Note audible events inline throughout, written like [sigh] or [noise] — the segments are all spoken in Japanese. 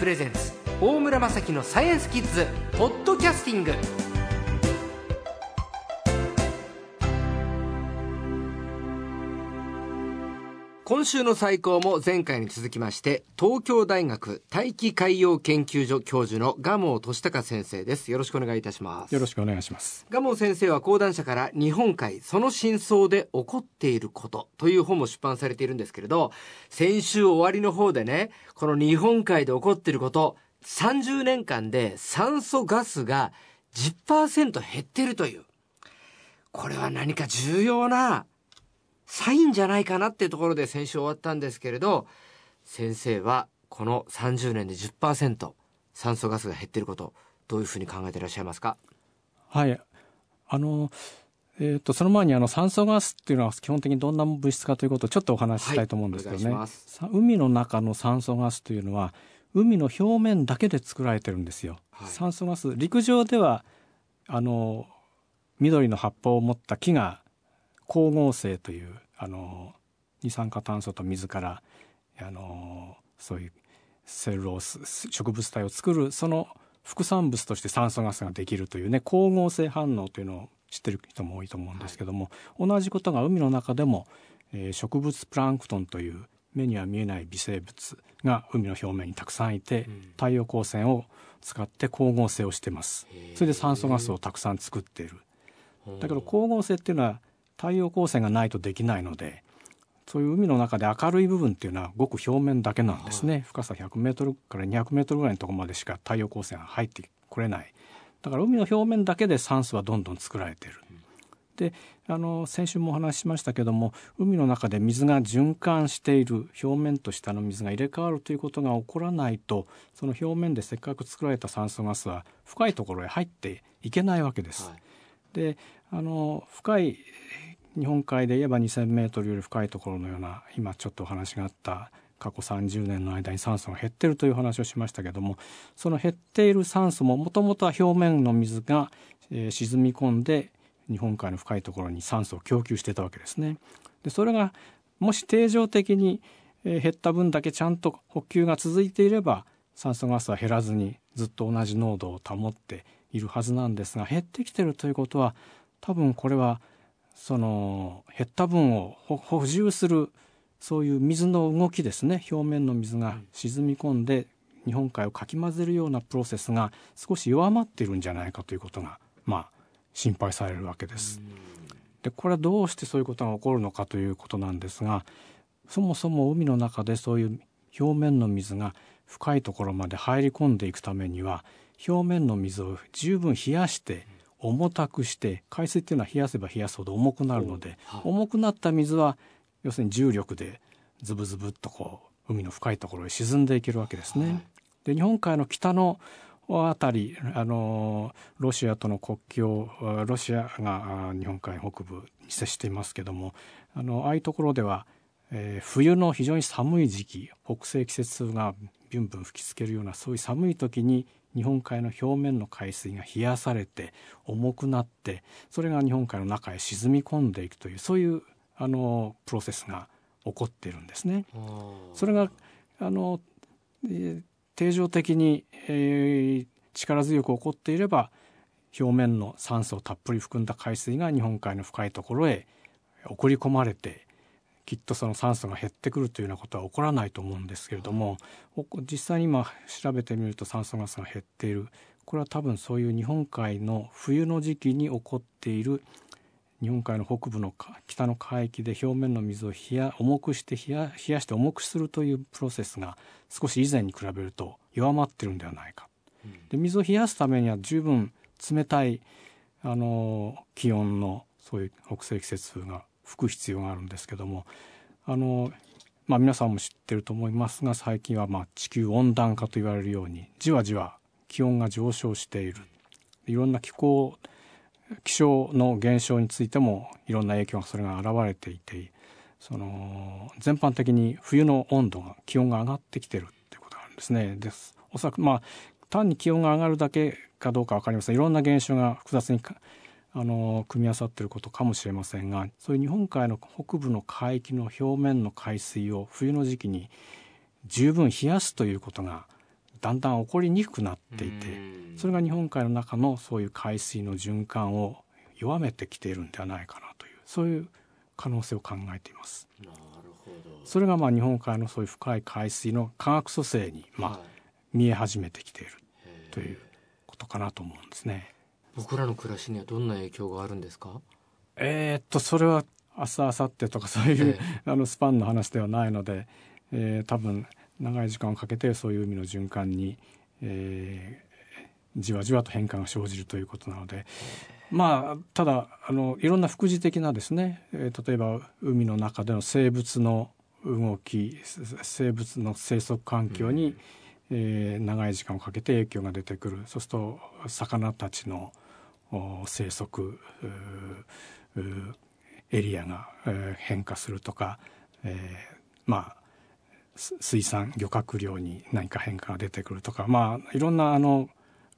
プレゼンツ大村雅樹のサイエンスキッズポッドキャスティング。今週の最高も前回に続きまして東京大学大気海洋研究所教授の蒲生俊孝先生です。よろしくお願いいたします。よろしくお願いします。蒲生先生は講談社から日本海その真相で起こっていることという本も出版されているんですけれど先週終わりの方でねこの日本海で起こっていること30年間で酸素ガスが10%減ってるという。これは何か重要なサインじゃないかなっていうところで先週終わったんですけれど先生はこの30年で10%酸素ガスが減っていることどういうふうに考えていらっしゃいますか？はい。あのえーと、その前にあの酸素ガスっていうのは基本的にどんな物質かということをちょっとお話ししたいと思うんですけどね、はい、海の中の酸素ガスというのは海の表面だけで作られてるんですよ、はい、酸素ガス陸上ではあの緑の葉っぱを持った木が光合成というあの二酸化炭素と水からあのそういうセルロース植物体を作るその副産物として酸素ガスができるというね光合成反応というのを知ってる人も多いと思うんですけども、はい、同じことが海の中でも、えー、植物プランクトンという目には見えない微生物が海の表面にたくさんいて、うん、太陽光線を使って光合成をしてます。それで酸素ガスをたくさん作っている。だけど光合成っていうのは太陽光線がないとできないのでそういう海の中で明るい部分っていうのはごく表面だけなんですね、はい、深さ100メートルから200メートルぐらいのところまでしか太陽光線が入ってこれないだから海の表面だけで酸素はどんどん作られている。であの先週もお話ししましたけども海の中で水が循環している表面と下の水が入れ替わるということが起こらないとその表面でせっかく作られた酸素ガスは深いところへ入っていけないわけです。はい、であの深い日本海で言えば2,000メートルより深いところのような今ちょっとお話があった過去30年の間に酸素が減ってるという話をしましたけどもその減っている酸素ももともとは表面の水が、えー、沈み込んで日本海の深いところに酸素を供給してたわけですね。でそれがもし定常的に減った分だけちゃんと補給が続いていれば酸素ガスは減らずにずっと同じ濃度を保っているはずなんですが減ってきてるということは多分これはその減った分を補充するそういう水の動きですね。表面の水が沈み込んで日本海をかき混ぜるようなプロセスが少し弱まっているんじゃないかということがまあ心配されるわけです。でこれはどうしてそういうことが起こるのかということなんですがそもそも海の中でそういう表面の水が深いところまで入り込んでいくためには表面の水を十分冷やして重たくして海水っていうのは冷やせば冷やすほど重くなるので、重くなった水は要するに重力でズブズブっとこう海の深いところへ沈んでいけるわけですね。で日本海の北のあたりあのロシアとの国境ロシアが日本海北部に接していますけどもあのああいうところでは、えー、冬の非常に寒い時期北西季節風がビュンビュン吹きつけるようなそういう寒い時に日本海の表面の海水が冷やされて重くなってそれが日本海の中へ沈み込んでいくというそういうあのプロセスが起こっているんですね。それがあの、えー、定常的に、えー、力強く起こっていれば表面の酸素をたっぷり含んだ海水が日本海の深いところへ送り込まれてきっとその酸素が減ってくるというようなことは起こらないと思うんですけれども実際に今調べてみると酸素ガスが減っているこれは多分そういう日本海の冬の時期に起こっている日本海の北部の北の海域で表面の水を冷や重くして冷や冷やして重くするというプロセスが少し以前に比べると弱まってるんではないか。で水を冷やすためには十分冷たいあの気温のそういう北西季節風が吹く必要があるんですけどもあの、まあ、皆さんも知ってると思いますが最近はまあ地球温暖化と言われるようにじわじわ気温が上昇している。いろんな気候気象の現象についてもいろんな影響がそれが現れていてその全般的に冬の温度が気温が上がってきてるっていうことがあるんですね。です。おそらくまあ単に気温が上がるだけかどうか分かりません。いろんな現象が複雑にあの組み合わさっていることかもしれませんがそういう日本海の北部の海域の表面の海水を冬の時期に十分冷やすということがだんだん起こりにくくなっていてそれが日本海の中のそういう海水の循環を弱めてきているんではないかなというそういう可能性を考えています。なるほどそれがまあ日本海のそういう深い海水の化学組成にまあ、はい、見え始めてきているということかなと思うんですね。僕らの暮らしにはどんな影響があるんですか？えー、っとそれは明日明後日とかそういう、えー、[laughs] あのスパンの話ではないので、えー、多分長い時間をかけてそういう海の循環に、えー、じわじわと変化が生じるということなので、まあただあのいろんな副次的なですね、えー、例えば海の中での生物の動き生物の生息環境に、うん、えー、長い時間をかけて影響が出てくる。そうすると魚たちの生息エリアが、えー、変化するとか、えー、まあ水産漁獲量に何か変化が出てくるとかまあいろんなあの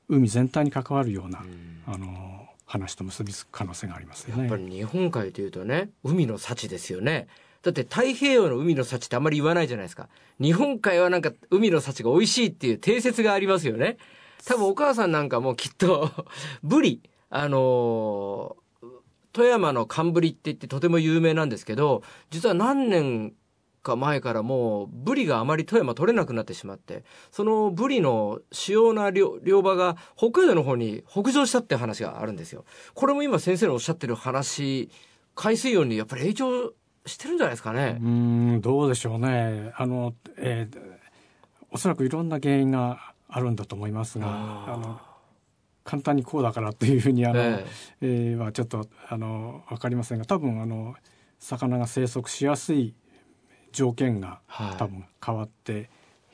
海全体に関わるような、うん、あの話と結びつく可能性がありますよね。やっぱり日本海というとね海の幸ですよね。だって太平洋の海の幸ってあんまり言わないじゃないですか。日本海はなんか海の幸が美味しいっていう定説がありますよね。多分お母さんなんかもきっと [laughs] ブリ、あのー、富山の寒ブリって言ってとても有名なんですけど、実は何年か前からもうブリがあまり富山取れなくなってしまって、そのブリの主要な漁場が北海道の方に北上したって話があるんですよ。これも今先生のおっしゃってる話、海水温にやっぱり影響してるんじゃないですかね。うん、どうでしょうね。あの、えー、おそらくいろんな原因があるんだと思いますが、あの、簡単にこうだからっていうふうにあの、えー、えー、はちょっとあの分かりませんが多分あの魚が生息しやすい条件が多分変わって、はい、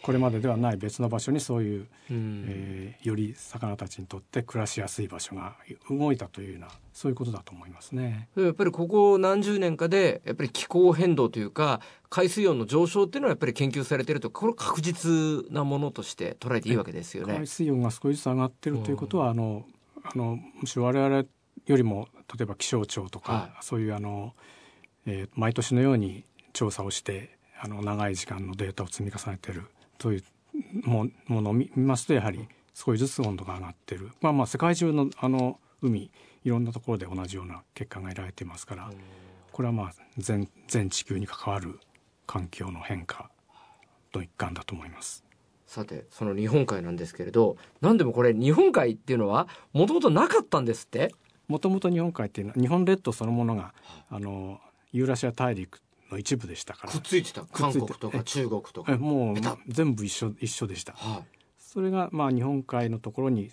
これまでではない別の場所にそういう、うん、えー、より魚たちにとって暮らしやすい場所が動いたというようなそういうことだと思いますね。やっぱりここ何十年かでやっぱり気候変動というか海水温の上昇っていうのはやっぱり研究されてるとこれ確実なものとして捉えていいわけですよね。海水温が少しずつ上がってるということは、うん、あのあのむしろ我々よりも例えば気象庁とか、はい、そういうあの、えー、毎年のように調査をしてあの長い時間のデータを積み重ねてるというものを見ますとやはり少しずつ温度が上がってる、まあ、まあ世界中のあの海いろんなところで同じような結果が得られていますからこれはまあ全全地球に関わる環境の変化の一環だと思います。さてその日本海なんですけれど何でもこれ日本海っていうのはもともとなかったんですって？もともと日本海っていうのは日本列島そのものがあのユーラシア大陸の一部でしたから。くっついてた？韓国とか中国とか？もう全部一緒一緒でした、はい、それがまあ日本海のところに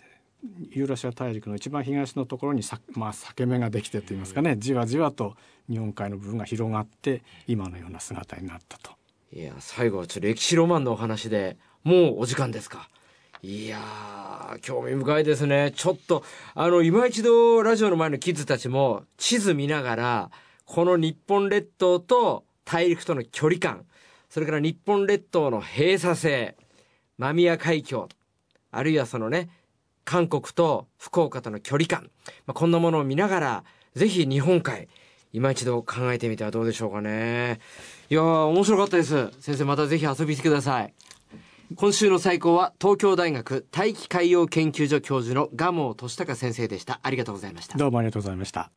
ユーラシア大陸の一番東のところにさ、まあ、裂け目ができてといいますかね。じわじわと日本海の部分が広がって今のような姿になったと。いや最後はちょっと歴史ロマンのお話でもうお時間ですか。いやー、興味深いですね。ちょっと、あの、今一度、ラジオの前のキッズたちも、地図見ながら、この日本列島と大陸との距離感、それから日本列島の閉鎖性、間宮海峡、あるいはそのね、韓国と福岡との距離感、まあ、こんなものを見ながら、ぜひ日本海、今一度考えてみてはどうでしょうかね。いやー、面白かったです。先生またぜひ遊びに来てください。今週の最高は東京大学大気海洋研究所教授の蒲生俊孝先生でした。ありがとうございました。どうもありがとうございました。